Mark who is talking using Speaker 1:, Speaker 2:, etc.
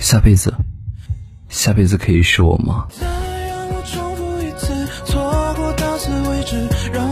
Speaker 1: 下辈子，下辈子可以是我吗？
Speaker 2: 再让我重复一次，错过到此为止，让